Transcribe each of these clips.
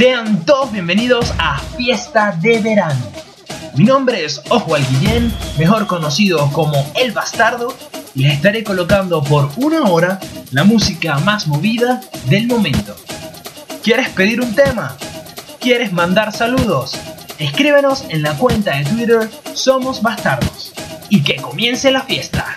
Sean todos bienvenidos a Fiesta de Verano. Mi nombre es Oswald Guillén, mejor conocido como El Bastardo, y les estaré colocando por una hora la música más movida del momento. ¿Quieres pedir un tema? ¿Quieres mandar saludos? Escríbenos en la cuenta de Twitter Somos Bastardos. Y que comience la fiesta.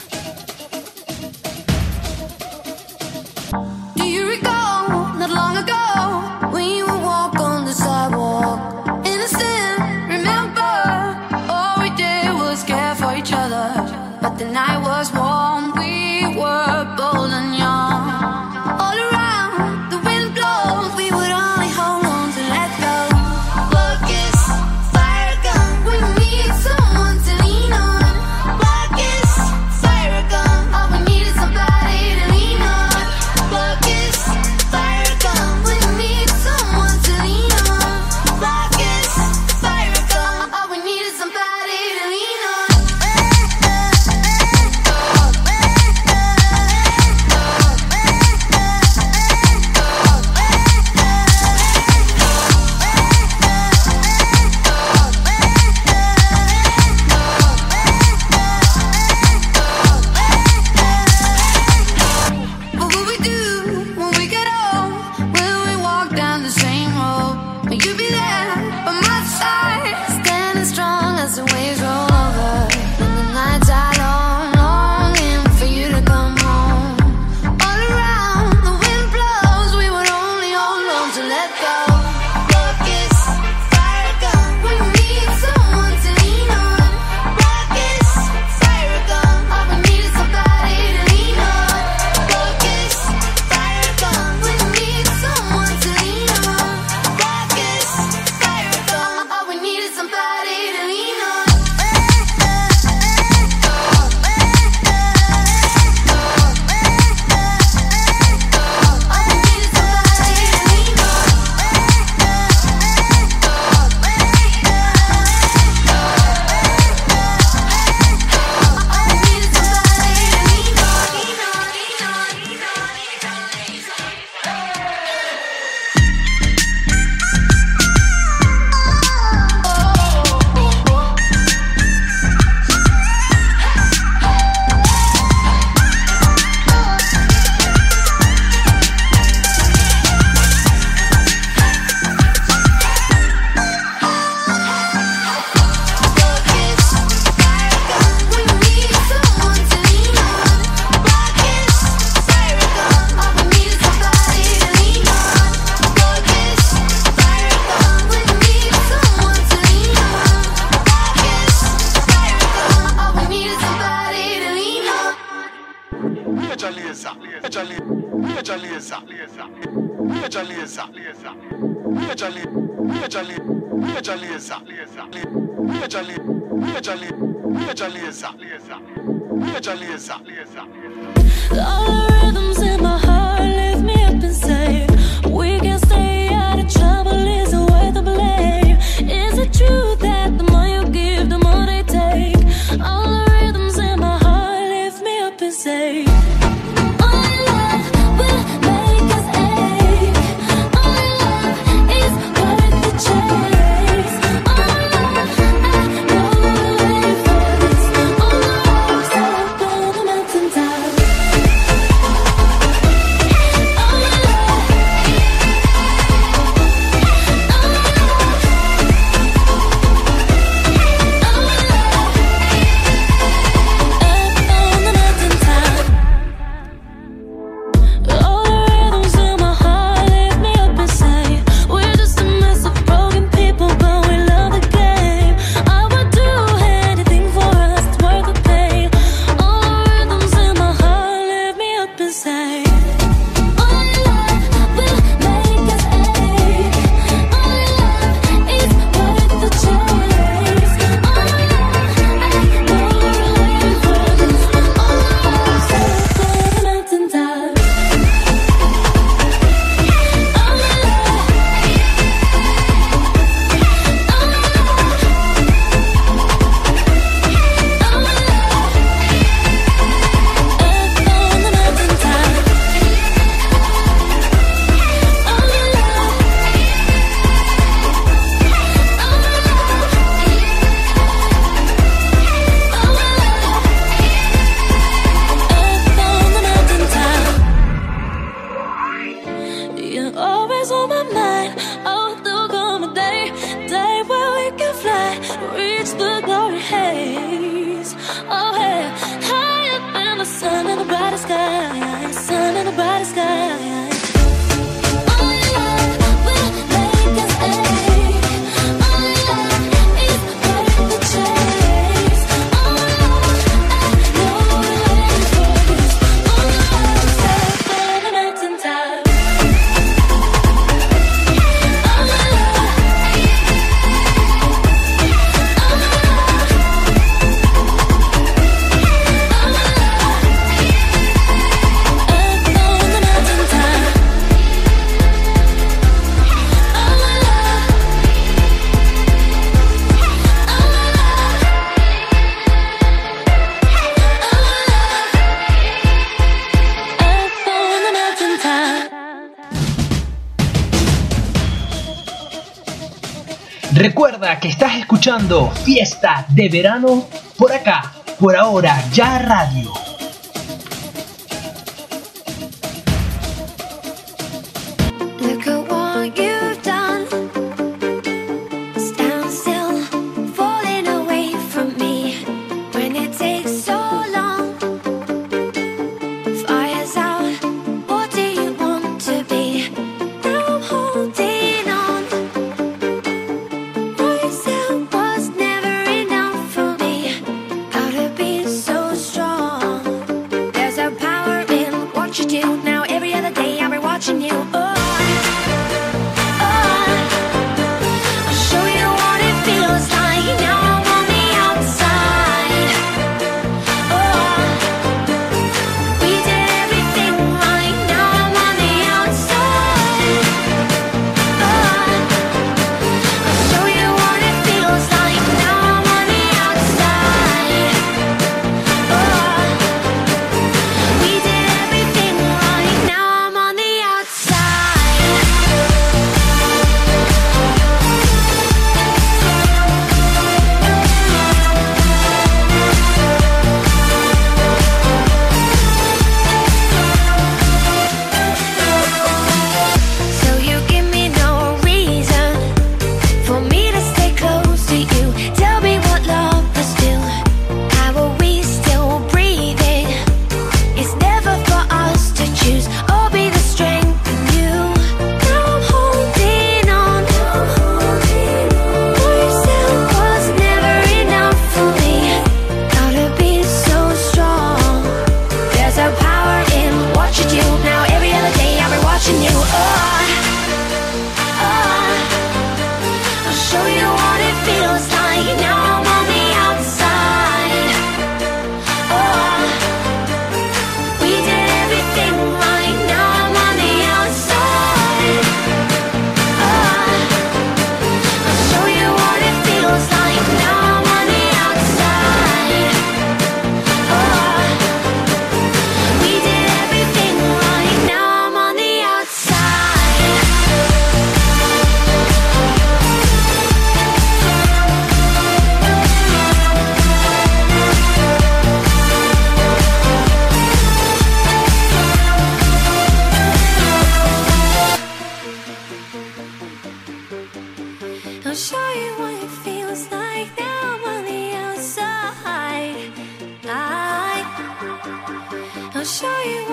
Major Lazer, Major Lazer, Major Lazer, Major Lazer, Major Lazer, Major Lazer. All the rhythms in my heart. Recuerda que estás escuchando Fiesta de Verano por acá, por ahora ya radio. I'll show you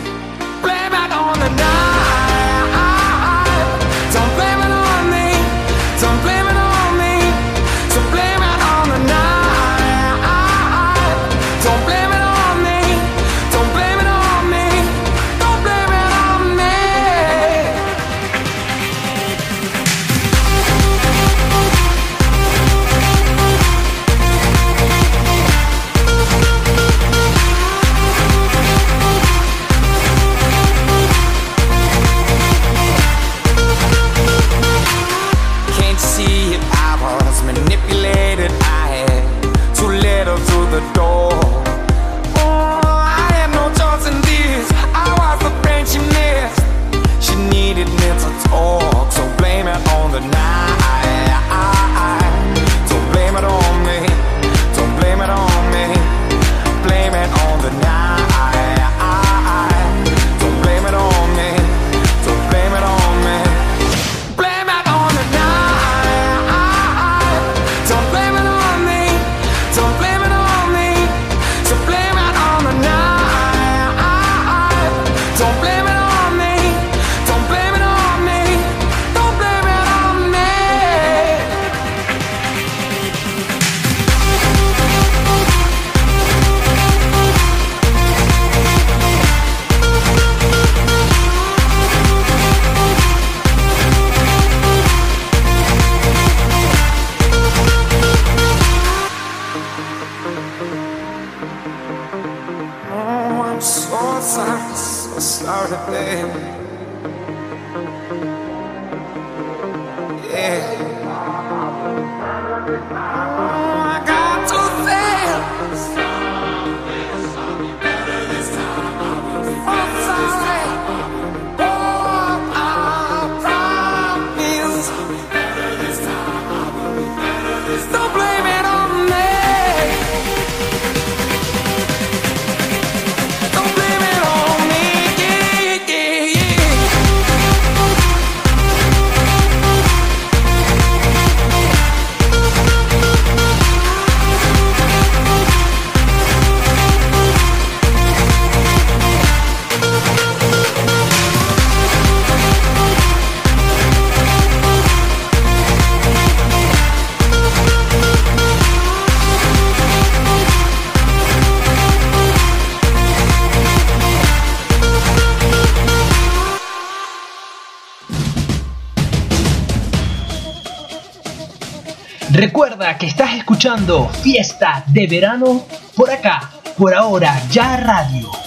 the start of day. Recuerda que estás escuchando Fiesta de Verano por acá, por ahora ya radio.